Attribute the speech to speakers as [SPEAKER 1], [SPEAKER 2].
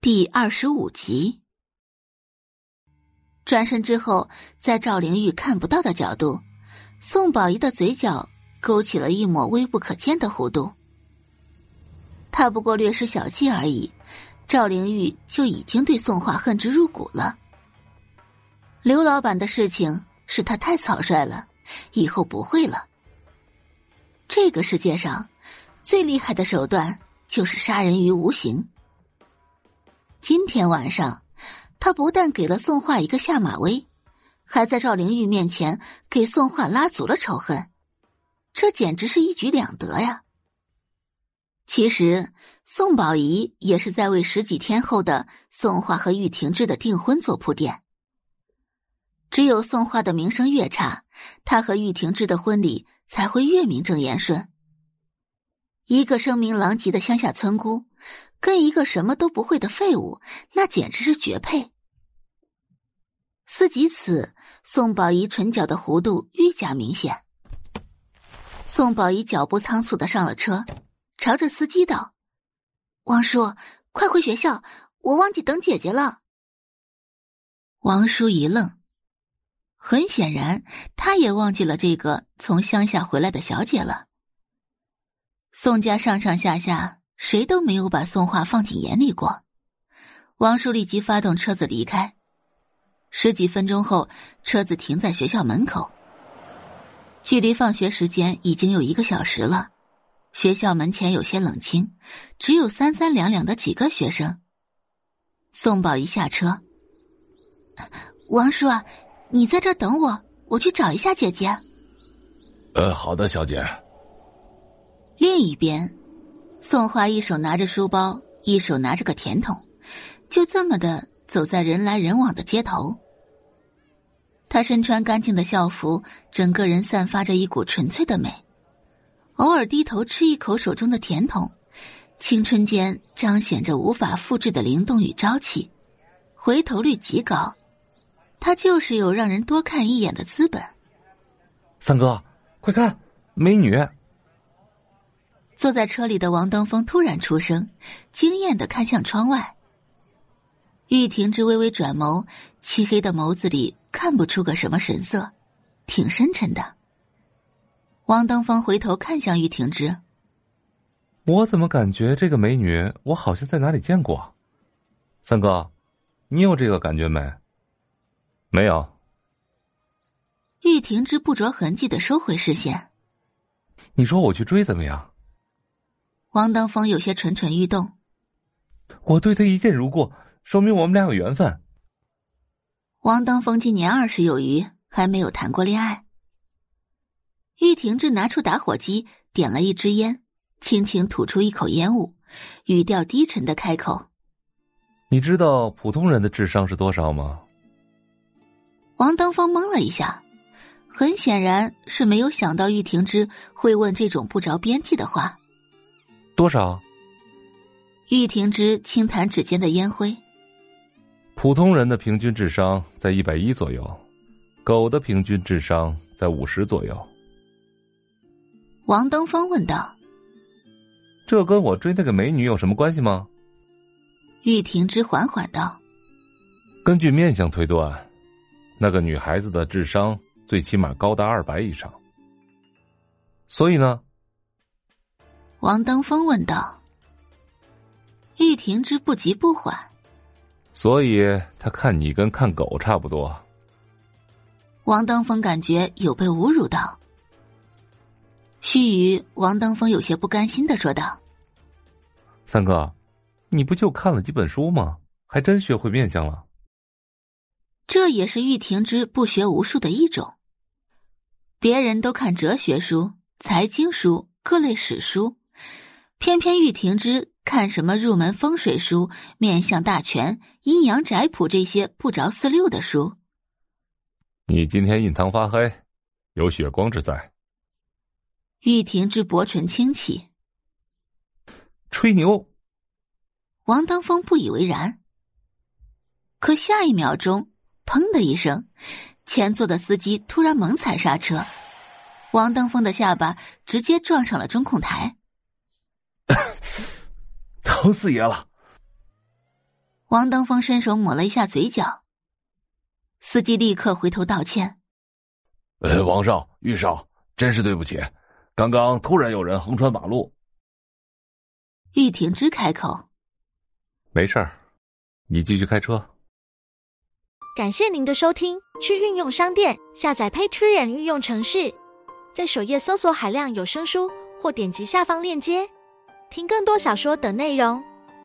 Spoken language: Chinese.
[SPEAKER 1] 第二十五集。转身之后，在赵灵玉看不到的角度，宋宝仪的嘴角勾起了一抹微不可见的弧度。他不过略施小计而已，赵灵玉就已经对宋画恨之入骨了。刘老板的事情是他太草率了，以后不会了。这个世界上最厉害的手段就是杀人于无形。今天晚上。他不但给了宋画一个下马威，还在赵灵玉面前给宋画拉足了仇恨，这简直是一举两得呀！其实宋宝仪也是在为十几天后的宋画和玉婷芝的订婚做铺垫。只有宋画的名声越差，他和玉婷芝的婚礼才会越名正言顺。一个声名狼藉的乡下村姑。跟一个什么都不会的废物，那简直是绝配。思及此，宋宝仪唇角的弧度愈加明显。宋宝仪脚步仓促的上了车，朝着司机道：“王叔，快回学校，我忘记等姐姐了。”王叔一愣，很显然，他也忘记了这个从乡下回来的小姐了。宋家上上下下。谁都没有把宋画放进眼里过。王叔立即发动车子离开。十几分钟后，车子停在学校门口。距离放学时间已经有一个小时了。学校门前有些冷清，只有三三两两的几个学生。宋宝一下车。王叔啊，你在这等我，我去找一下姐姐。
[SPEAKER 2] 呃，好的，小姐。
[SPEAKER 1] 另一边。宋华一手拿着书包，一手拿着个甜筒，就这么的走在人来人往的街头。他身穿干净的校服，整个人散发着一股纯粹的美。偶尔低头吃一口手中的甜筒，青春间彰显着无法复制的灵动与朝气，回头率极高。他就是有让人多看一眼的资本。
[SPEAKER 3] 三哥，快看，美女！
[SPEAKER 1] 坐在车里的王登峰突然出声，惊艳的看向窗外。玉婷之微微转眸，漆黑的眸子里看不出个什么神色，挺深沉的。王登峰回头看向玉婷之，
[SPEAKER 3] 我怎么感觉这个美女我好像在哪里见过？三哥，你有这个感觉没？
[SPEAKER 2] 没有。
[SPEAKER 1] 玉婷之不着痕迹的收回视线。
[SPEAKER 3] 你说我去追怎么样？
[SPEAKER 1] 王登峰有些蠢蠢欲动。
[SPEAKER 3] 我对他一见如故，说明我们俩有缘分。
[SPEAKER 1] 王登峰今年二十有余，还没有谈过恋爱。玉婷芝拿出打火机，点了一支烟，轻轻吐出一口烟雾，语调低沉的开口：“
[SPEAKER 3] 你知道普通人的智商是多少吗？”
[SPEAKER 1] 王登峰懵了一下，很显然是没有想到玉婷芝会问这种不着边际的话。
[SPEAKER 3] 多少？
[SPEAKER 1] 玉婷之轻弹指尖的烟灰。
[SPEAKER 3] 普通人的平均智商在一百一左右，狗的平均智商在五十左右。
[SPEAKER 1] 王登峰问道：“
[SPEAKER 3] 这跟我追那个美女有什么关系吗？”
[SPEAKER 1] 玉婷之缓缓道：“
[SPEAKER 3] 根据面相推断，那个女孩子的智商最起码高达二百以上。所以呢？”
[SPEAKER 1] 王登峰问道：“玉婷之不急不缓，
[SPEAKER 3] 所以他看你跟看狗差不多。”
[SPEAKER 1] 王登峰感觉有被侮辱到。须臾，王登峰有些不甘心的说道：“
[SPEAKER 3] 三哥，你不就看了几本书吗？还真学会面相了。”
[SPEAKER 1] 这也是玉婷之不学无术的一种。别人都看哲学书、财经书、各类史书。偏偏玉婷之看什么入门风水书、面相大全、阴阳宅谱这些不着四六的书。
[SPEAKER 3] 你今天印堂发黑，有血光之灾。
[SPEAKER 1] 玉婷之薄唇轻启，
[SPEAKER 3] 吹牛。
[SPEAKER 1] 王登峰不以为然。可下一秒钟，砰的一声，前座的司机突然猛踩刹车，王登峰的下巴直接撞上了中控台。
[SPEAKER 3] 疼四爷了！
[SPEAKER 1] 王登峰伸手抹了一下嘴角，司机立刻回头道歉：“
[SPEAKER 2] 呃，王少、玉少，真是对不起，刚刚突然有人横穿马路。”
[SPEAKER 1] 玉挺之开口：“
[SPEAKER 3] 没事儿，你继续开车。”
[SPEAKER 4] 感谢您的收听，去运用商店下载 Patreon 运用城市，在首页搜索海量有声书，或点击下方链接听更多小说等内容。